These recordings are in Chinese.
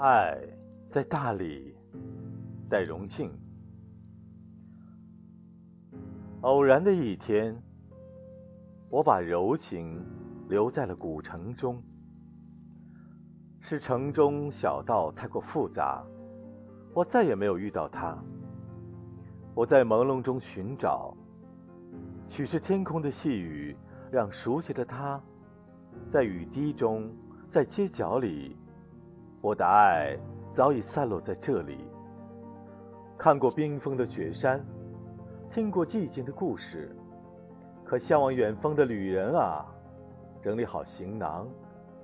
爱在大理，戴荣庆。偶然的一天，我把柔情留在了古城中。是城中小道太过复杂，我再也没有遇到他。我在朦胧中寻找，许是天空的细雨，让熟悉的他，在雨滴中，在街角里。我的爱早已散落在这里。看过冰封的雪山，听过寂静的故事，可向往远方的旅人啊，整理好行囊，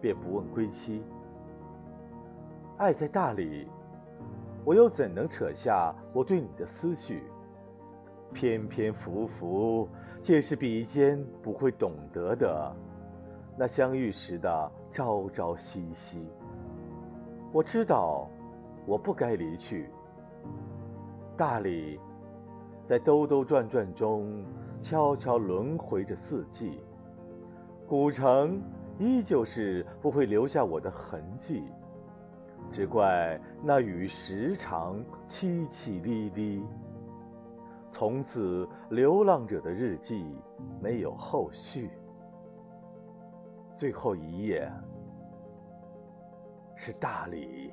便不问归期。爱在大理，我又怎能扯下我对你的思绪？偏偏浮浮，皆是笔尖不会懂得的，那相遇时的朝朝夕夕。我知道，我不该离去。大理，在兜兜转转中，悄悄轮回着四季。古城，依旧是不会留下我的痕迹。只怪那雨时常凄凄沥沥。从此，流浪者的日记没有后续。最后一页。是大理。